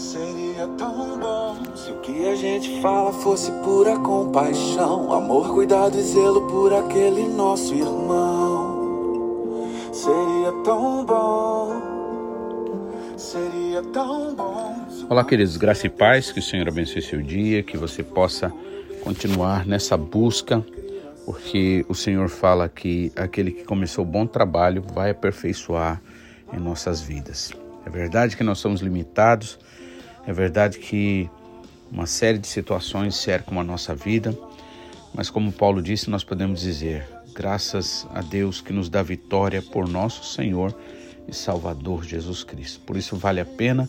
Seria tão bom se o que a gente fala fosse pura compaixão, amor, cuidado e zelo por aquele nosso irmão. Seria tão bom, seria tão bom. Olá, queridos, graça e paz, que o Senhor abençoe seu dia, que você possa continuar nessa busca, porque o Senhor fala que aquele que começou o bom trabalho vai aperfeiçoar em nossas vidas. É verdade que nós somos limitados, é verdade que uma série de situações cercam a nossa vida, mas como Paulo disse, nós podemos dizer: graças a Deus que nos dá vitória por nosso Senhor e Salvador Jesus Cristo. Por isso vale a pena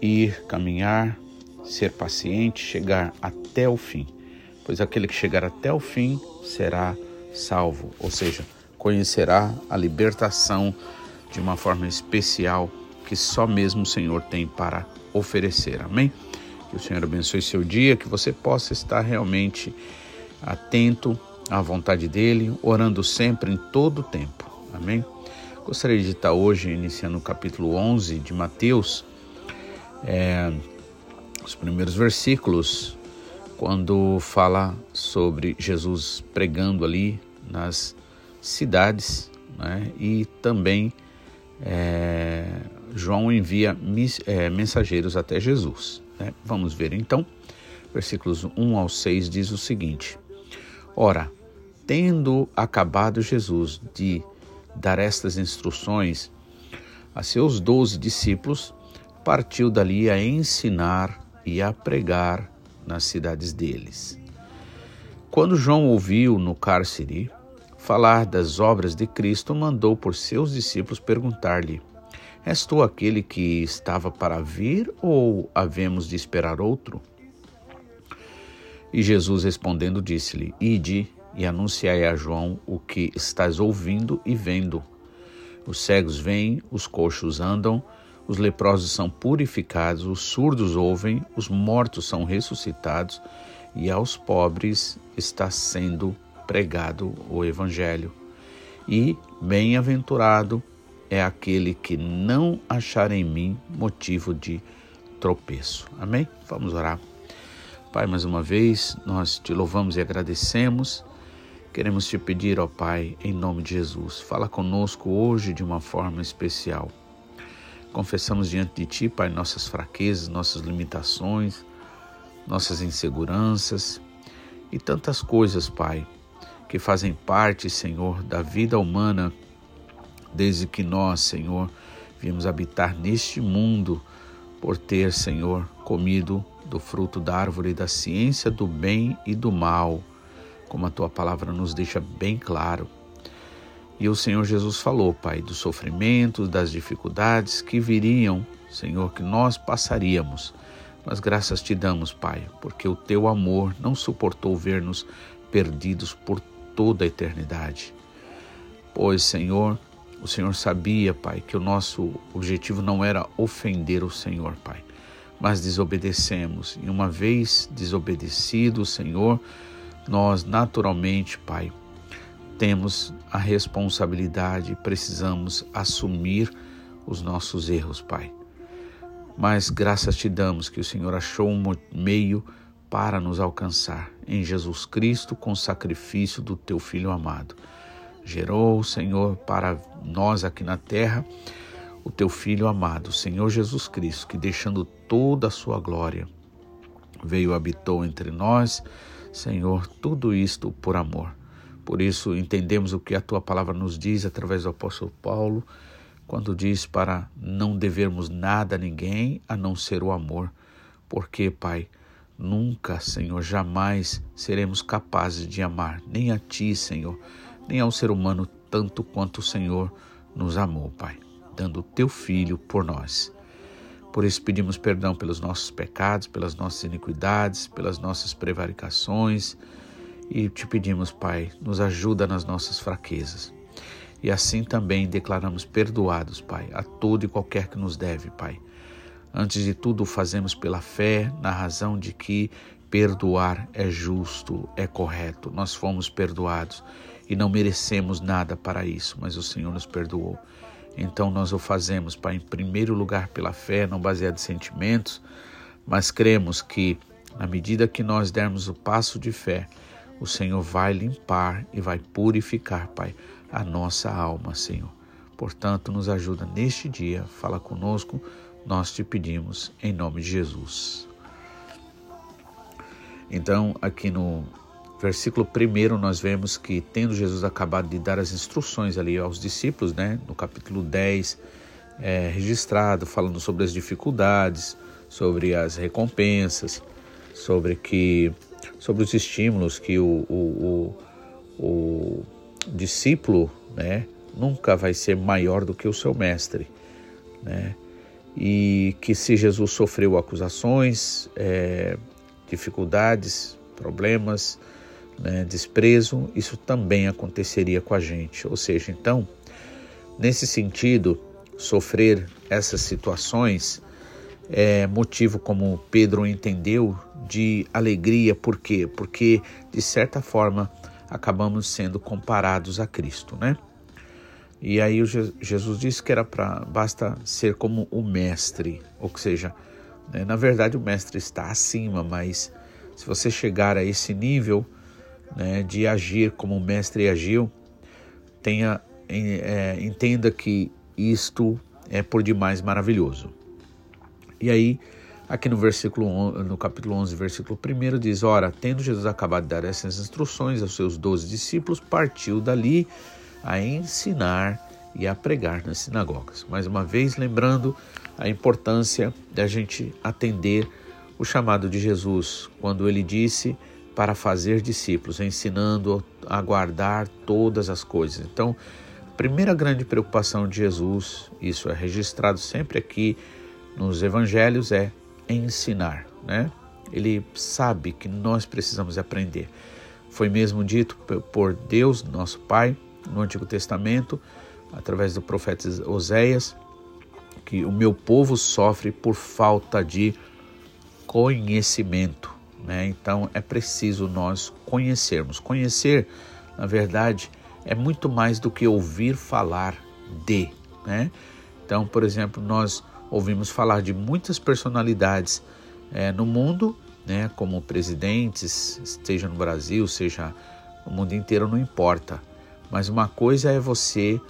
ir, caminhar, ser paciente, chegar até o fim, pois aquele que chegar até o fim será salvo, ou seja, conhecerá a libertação de uma forma especial que só mesmo o Senhor tem para oferecer. Amém? Que o Senhor abençoe seu dia, que você possa estar realmente atento à vontade dele, orando sempre em todo o tempo. Amém? Gostaria de estar hoje iniciando o capítulo 11 de Mateus, é, os primeiros versículos, quando fala sobre Jesus pregando ali nas cidades né, e também é, João envia é, mensageiros até Jesus. Né? Vamos ver então. Versículos 1 ao 6 diz o seguinte: Ora, tendo acabado Jesus de dar estas instruções a seus doze discípulos, partiu dali a ensinar e a pregar nas cidades deles. Quando João ouviu no cárcere falar das obras de Cristo, mandou por seus discípulos perguntar-lhe: És tu aquele que estava para vir ou havemos de esperar outro? E Jesus respondendo disse-lhe: Ide e anunciai a João o que estás ouvindo e vendo. Os cegos vêm, os coxos andam, os leprosos são purificados, os surdos ouvem, os mortos são ressuscitados, e aos pobres está sendo pregado o Evangelho. E bem-aventurado é aquele que não achar em mim motivo de tropeço. Amém? Vamos orar. Pai, mais uma vez, nós te louvamos e agradecemos. Queremos te pedir, ó Pai, em nome de Jesus, fala conosco hoje de uma forma especial. Confessamos diante de Ti, Pai, nossas fraquezas, nossas limitações, nossas inseguranças e tantas coisas, Pai, que fazem parte, Senhor, da vida humana desde que nós, Senhor, viemos habitar neste mundo por ter, Senhor, comido do fruto da árvore da ciência do bem e do mal, como a tua palavra nos deixa bem claro. E o Senhor Jesus falou, Pai, dos sofrimentos, das dificuldades que viriam, Senhor, que nós passaríamos. Mas graças te damos, Pai, porque o teu amor não suportou ver-nos perdidos por toda a eternidade. Pois, Senhor, o Senhor sabia, Pai, que o nosso objetivo não era ofender o Senhor, Pai, mas desobedecemos. E uma vez desobedecido o Senhor, nós naturalmente, Pai, temos a responsabilidade, precisamos assumir os nossos erros, Pai. Mas graças te damos que o Senhor achou um meio para nos alcançar em Jesus Cristo com o sacrifício do teu Filho amado gerou, Senhor, para nós aqui na terra o teu Filho amado, Senhor Jesus Cristo, que deixando toda a sua glória, veio habitou entre nós, Senhor, tudo isto por amor. Por isso entendemos o que a tua palavra nos diz através do apóstolo Paulo, quando diz para não devermos nada a ninguém a não ser o amor. Porque, Pai, nunca, Senhor, jamais seremos capazes de amar, nem a ti, Senhor, nem ao ser humano tanto quanto o Senhor nos amou, Pai, dando o teu filho por nós. Por isso pedimos perdão pelos nossos pecados, pelas nossas iniquidades, pelas nossas prevaricações e te pedimos, Pai, nos ajuda nas nossas fraquezas. E assim também declaramos perdoados, Pai, a todo e qualquer que nos deve, Pai. Antes de tudo, fazemos pela fé, na razão de que perdoar é justo, é correto. Nós fomos perdoados e não merecemos nada para isso, mas o Senhor nos perdoou. Então nós o fazemos, Pai, em primeiro lugar pela fé, não baseado em sentimentos, mas cremos que na medida que nós dermos o passo de fé, o Senhor vai limpar e vai purificar, Pai, a nossa alma, Senhor. Portanto, nos ajuda neste dia, fala conosco, nós te pedimos em nome de Jesus. Então, aqui no versículo 1, nós vemos que, tendo Jesus acabado de dar as instruções ali aos discípulos, né, no capítulo 10, é, registrado, falando sobre as dificuldades, sobre as recompensas, sobre que sobre os estímulos que o, o, o, o discípulo né, nunca vai ser maior do que o seu mestre. Né? E que se Jesus sofreu acusações, é, dificuldades, problemas, né, desprezo, isso também aconteceria com a gente. Ou seja, então, nesse sentido, sofrer essas situações é motivo, como Pedro entendeu, de alegria. Por quê? Porque, de certa forma, acabamos sendo comparados a Cristo, né? E aí Jesus disse que era para basta ser como o mestre, ou seja, né, na verdade o mestre está acima, mas se você chegar a esse nível né, de agir como o mestre agiu, tenha é, entenda que isto é por demais maravilhoso. E aí, aqui no versículo no capítulo 11, versículo 1 diz: "Ora, tendo Jesus acabado de dar essas instruções aos seus doze discípulos, partiu dali a ensinar e a pregar nas sinagogas." Mais uma vez lembrando a importância da gente atender o chamado de Jesus, quando ele disse para fazer discípulos, ensinando a guardar todas as coisas. Então, a primeira grande preocupação de Jesus, isso é registrado sempre aqui nos evangelhos é ensinar, né? Ele sabe que nós precisamos aprender. Foi mesmo dito por Deus, nosso Pai, no Antigo Testamento, através do profeta Oséias, que o meu povo sofre por falta de conhecimento. Né? Então é preciso nós conhecermos. Conhecer, na verdade, é muito mais do que ouvir falar de. Né? Então, por exemplo, nós ouvimos falar de muitas personalidades é, no mundo, né, como presidentes, seja no Brasil, seja no mundo inteiro, não importa. Mas uma coisa é você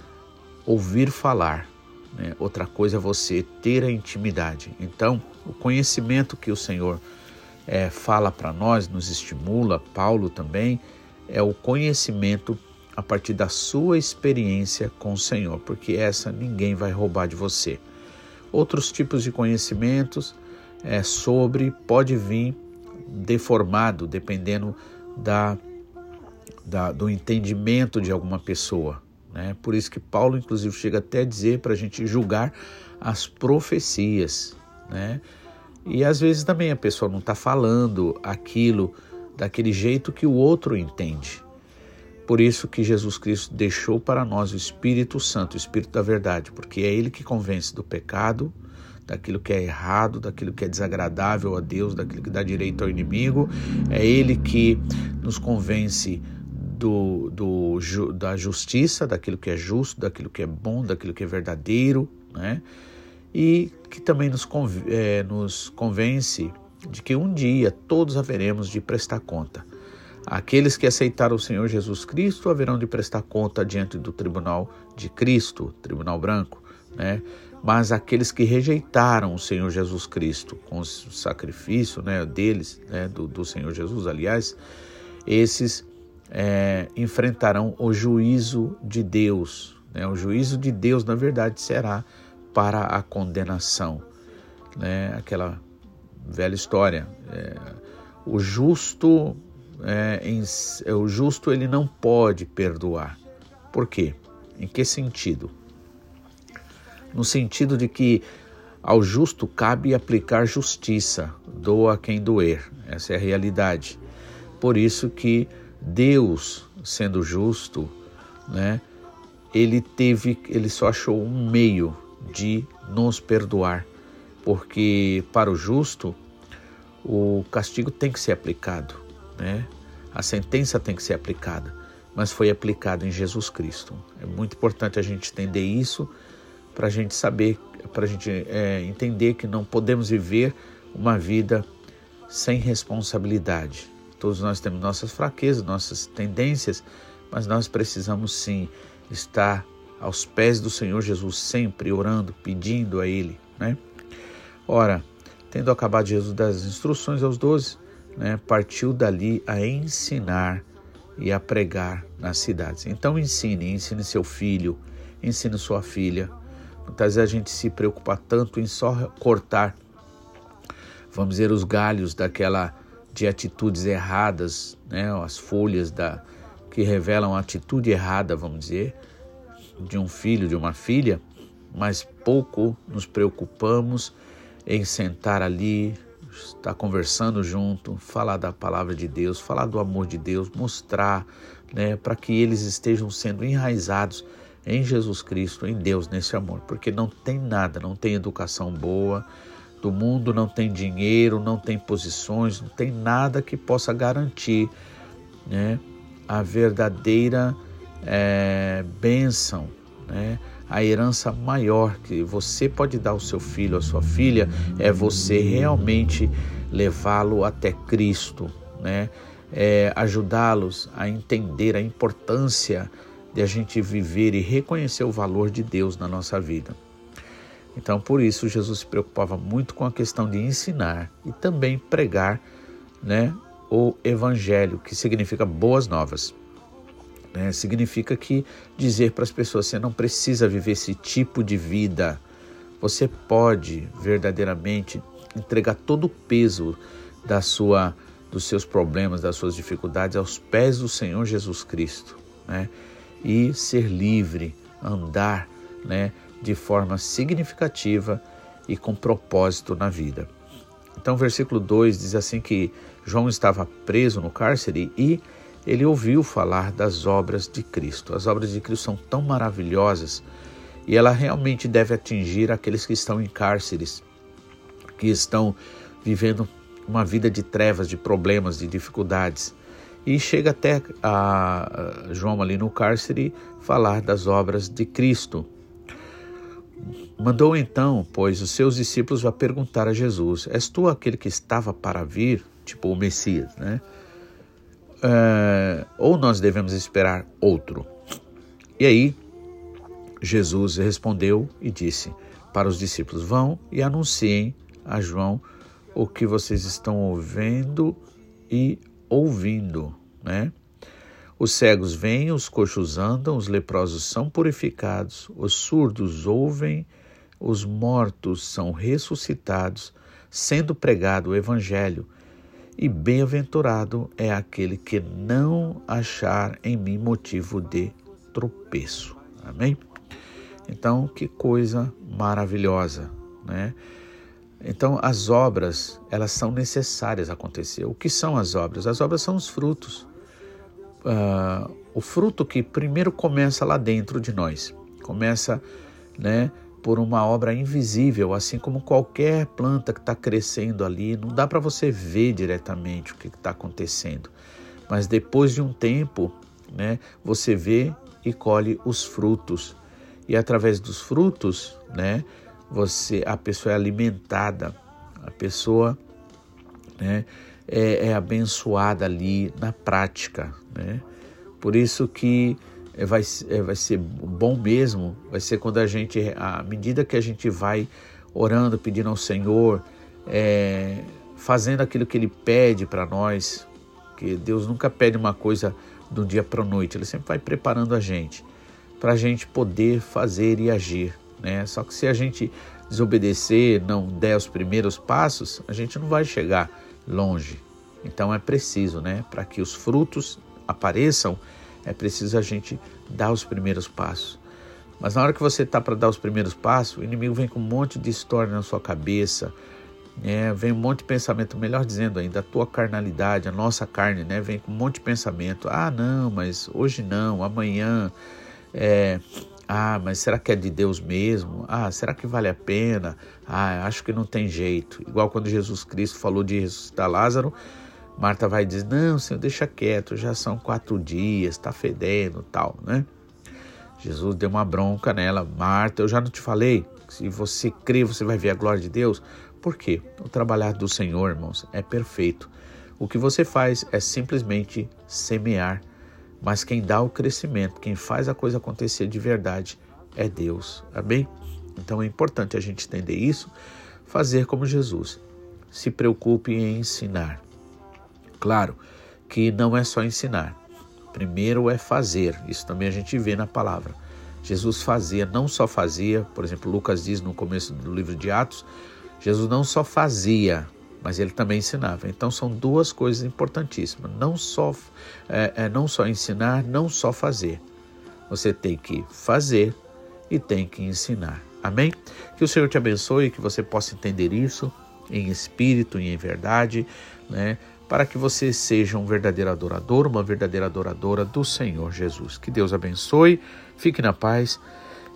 ouvir falar, né? outra coisa é você ter a intimidade. Então, o conhecimento que o Senhor é, fala para nós, nos estimula, Paulo também, é o conhecimento a partir da sua experiência com o Senhor, porque essa ninguém vai roubar de você. Outros tipos de conhecimentos é, sobre pode vir deformado dependendo da, da, do entendimento de alguma pessoa. Né? Por isso que Paulo, inclusive, chega até a dizer para a gente julgar as profecias. Né? E às vezes também a pessoa não está falando aquilo daquele jeito que o outro entende. Por isso que Jesus Cristo deixou para nós o Espírito Santo, o Espírito da verdade, porque é ele que convence do pecado, daquilo que é errado, daquilo que é desagradável a Deus, daquilo que dá direito ao inimigo. É ele que nos convence do, do, da justiça, daquilo que é justo, daquilo que é bom, daquilo que é verdadeiro, né? E que também nos, é, nos convence de que um dia todos haveremos de prestar conta Aqueles que aceitaram o Senhor Jesus Cristo haverão de prestar conta diante do tribunal de Cristo, tribunal branco, né? Mas aqueles que rejeitaram o Senhor Jesus Cristo com o sacrifício né, deles, né, do, do Senhor Jesus, aliás, esses é, enfrentarão o juízo de Deus. Né? O juízo de Deus, na verdade, será para a condenação. Né? Aquela velha história. É, o justo é, em, é, o justo ele não pode perdoar. Por quê? Em que sentido? No sentido de que ao justo cabe aplicar justiça, doa quem doer. Essa é a realidade. Por isso que Deus, sendo justo, né, ele teve, ele só achou um meio de nos perdoar, porque para o justo o castigo tem que ser aplicado né? A sentença tem que ser aplicada, mas foi aplicada em Jesus Cristo. É muito importante a gente entender isso, para a gente saber, para a gente é, entender que não podemos viver uma vida sem responsabilidade. Todos nós temos nossas fraquezas, nossas tendências, mas nós precisamos sim estar aos pés do Senhor Jesus, sempre orando, pedindo a Ele. Né? Ora, tendo acabado Jesus das instruções aos doze, né, partiu dali a ensinar e a pregar nas cidades. Então ensine, ensine seu filho, ensine sua filha. Muitas vezes a gente se preocupa tanto em só cortar, vamos dizer, os galhos daquela de atitudes erradas, né, as folhas da que revelam atitude errada, vamos dizer, de um filho, de uma filha, mas pouco nos preocupamos em sentar ali, estar conversando junto, falar da palavra de Deus, falar do amor de Deus, mostrar, né, para que eles estejam sendo enraizados em Jesus Cristo, em Deus, nesse amor, porque não tem nada, não tem educação boa do mundo, não tem dinheiro, não tem posições, não tem nada que possa garantir, né, a verdadeira é, bênção, né? A herança maior que você pode dar ao seu filho, à sua filha, é você realmente levá-lo até Cristo, né? É, ajudá-los a entender a importância de a gente viver e reconhecer o valor de Deus na nossa vida. Então, por isso, Jesus se preocupava muito com a questão de ensinar e também pregar né, o Evangelho, que significa boas novas. Né? Significa que dizer para as pessoas você não precisa viver esse tipo de vida. Você pode verdadeiramente entregar todo o peso da sua, dos seus problemas, das suas dificuldades aos pés do Senhor Jesus Cristo, né? E ser livre, andar, né, de forma significativa e com propósito na vida. Então, versículo 2 diz assim que João estava preso no cárcere e ele ouviu falar das obras de Cristo. As obras de Cristo são tão maravilhosas e ela realmente deve atingir aqueles que estão em cárceres, que estão vivendo uma vida de trevas, de problemas, de dificuldades. E chega até a João ali no cárcere falar das obras de Cristo. Mandou então, pois, os seus discípulos a perguntar a Jesus: És tu aquele que estava para vir? Tipo o Messias, né? Uh, ou nós devemos esperar outro? E aí, Jesus respondeu e disse para os discípulos: Vão e anunciem a João o que vocês estão ouvindo e ouvindo, né? Os cegos vêm, os coxos andam, os leprosos são purificados, os surdos ouvem, os mortos são ressuscitados, sendo pregado o evangelho e bem-aventurado é aquele que não achar em mim motivo de tropeço. Amém? Então, que coisa maravilhosa, né? Então, as obras, elas são necessárias acontecer. O que são as obras? As obras são os frutos. Uh, o fruto que primeiro começa lá dentro de nós. Começa, né? Por uma obra invisível, assim como qualquer planta que está crescendo ali, não dá para você ver diretamente o que está acontecendo, mas depois de um tempo, né, você vê e colhe os frutos. E através dos frutos, né, você a pessoa é alimentada, a pessoa, né, é, é abençoada ali na prática, né? Por isso que vai, é, vai ser bom mesmo, vai ser quando a gente, à medida que a gente vai orando, pedindo ao Senhor, é, fazendo aquilo que Ele pede para nós, que Deus nunca pede uma coisa do dia para a noite, Ele sempre vai preparando a gente para a gente poder fazer e agir, né? Só que se a gente desobedecer, não der os primeiros passos, a gente não vai chegar longe. Então é preciso, né, para que os frutos apareçam, é preciso a gente dar os primeiros passos. Mas na hora que você está para dar os primeiros passos, o inimigo vem com um monte de história na sua cabeça, né? vem um monte de pensamento, melhor dizendo ainda, a tua carnalidade, a nossa carne, né? vem com um monte de pensamento. Ah, não, mas hoje não, amanhã. É, ah, mas será que é de Deus mesmo? Ah, será que vale a pena? Ah, acho que não tem jeito. Igual quando Jesus Cristo falou de ressuscitar Lázaro, Marta vai dizer: Não, Senhor, deixa quieto, já são quatro dias, está fedendo tal, né? Jesus deu uma bronca nela. Marta, eu já não te falei? Se você crê, você vai ver a glória de Deus. Por quê? O trabalhar do Senhor, irmãos, é perfeito. O que você faz é simplesmente semear, mas quem dá o crescimento, quem faz a coisa acontecer de verdade é Deus. Amém? Então é importante a gente entender isso, fazer como Jesus. Se preocupe em ensinar. Claro que não é só ensinar. Primeiro é fazer. Isso também a gente vê na palavra. Jesus fazia, não só fazia, por exemplo, Lucas diz no começo do livro de Atos, Jesus não só fazia, mas ele também ensinava. Então são duas coisas importantíssimas. Não só, é, é, não só ensinar, não só fazer. Você tem que fazer e tem que ensinar. Amém? Que o Senhor te abençoe, que você possa entender isso em espírito e em verdade, né? Para que você seja um verdadeiro adorador, uma verdadeira adoradora do Senhor Jesus. Que Deus abençoe, fique na paz,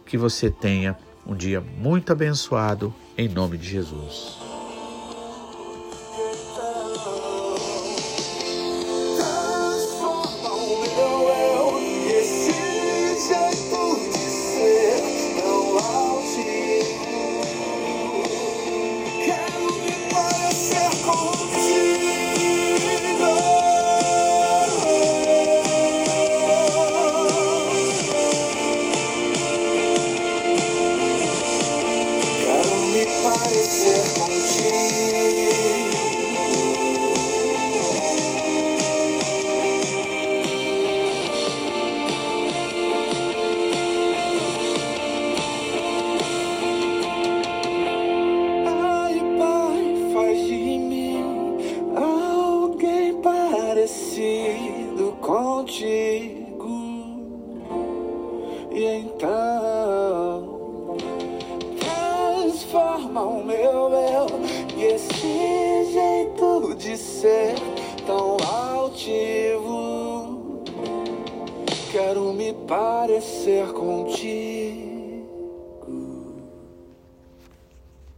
que você tenha um dia muito abençoado, em nome de Jesus.